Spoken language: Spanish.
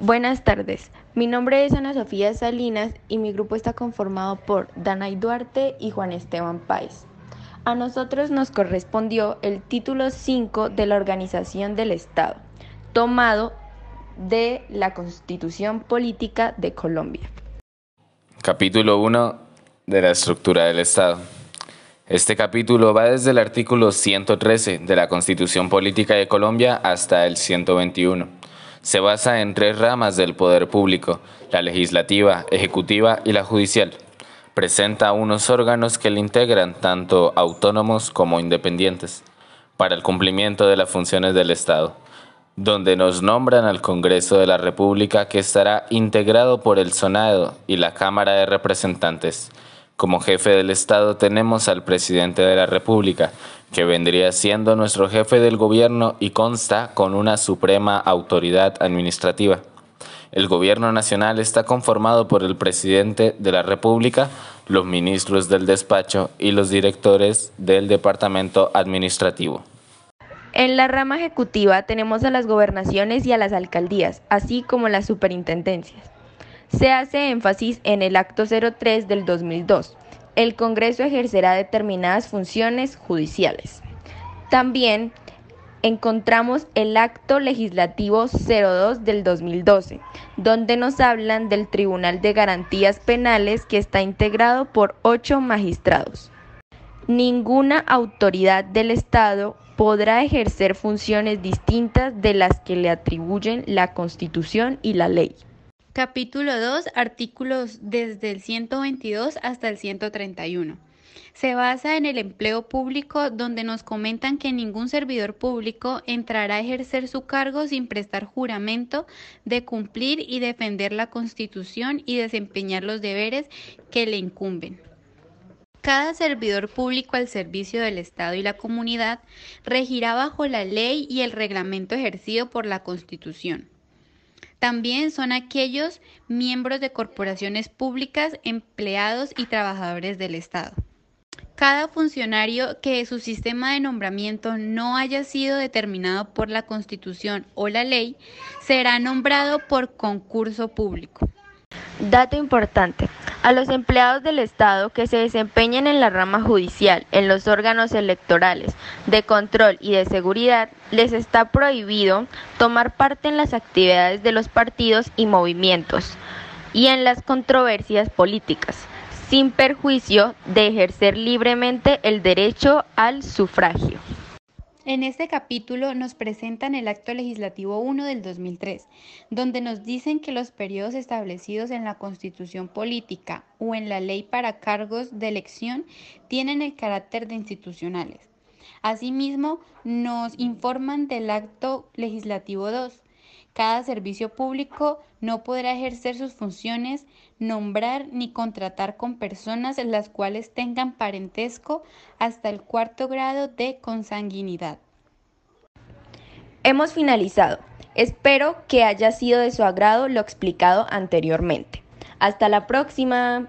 Buenas tardes, mi nombre es Ana Sofía Salinas y mi grupo está conformado por Danay Duarte y Juan Esteban Páez. A nosotros nos correspondió el título 5 de la Organización del Estado, tomado de la Constitución Política de Colombia. Capítulo 1 de la estructura del Estado. Este capítulo va desde el artículo 113 de la Constitución Política de Colombia hasta el 121 se basa en tres ramas del poder público, la legislativa, ejecutiva y la judicial. Presenta unos órganos que le integran tanto autónomos como independientes para el cumplimiento de las funciones del Estado, donde nos nombran al Congreso de la República que estará integrado por el Senado y la Cámara de Representantes, como jefe del Estado tenemos al presidente de la República, que vendría siendo nuestro jefe del gobierno y consta con una suprema autoridad administrativa. El gobierno nacional está conformado por el presidente de la República, los ministros del despacho y los directores del departamento administrativo. En la rama ejecutiva tenemos a las gobernaciones y a las alcaldías, así como las superintendencias. Se hace énfasis en el Acto 03 del 2002. El Congreso ejercerá determinadas funciones judiciales. También encontramos el Acto Legislativo 02 del 2012, donde nos hablan del Tribunal de Garantías Penales que está integrado por ocho magistrados. Ninguna autoridad del Estado podrá ejercer funciones distintas de las que le atribuyen la Constitución y la ley. Capítulo 2, artículos desde el 122 hasta el 131. Se basa en el empleo público donde nos comentan que ningún servidor público entrará a ejercer su cargo sin prestar juramento de cumplir y defender la Constitución y desempeñar los deberes que le incumben. Cada servidor público al servicio del Estado y la comunidad regirá bajo la ley y el reglamento ejercido por la Constitución. También son aquellos miembros de corporaciones públicas, empleados y trabajadores del Estado. Cada funcionario que su sistema de nombramiento no haya sido determinado por la Constitución o la ley será nombrado por concurso público. Dato importante. A los empleados del Estado que se desempeñen en la rama judicial, en los órganos electorales, de control y de seguridad, les está prohibido tomar parte en las actividades de los partidos y movimientos y en las controversias políticas, sin perjuicio de ejercer libremente el derecho al sufragio. En este capítulo nos presentan el Acto Legislativo 1 del 2003, donde nos dicen que los periodos establecidos en la Constitución Política o en la Ley para cargos de elección tienen el carácter de institucionales. Asimismo, nos informan del Acto Legislativo 2, cada servicio público no podrá ejercer sus funciones, nombrar ni contratar con personas las cuales tengan parentesco hasta el cuarto grado de consanguinidad. Hemos finalizado. Espero que haya sido de su agrado lo explicado anteriormente. Hasta la próxima.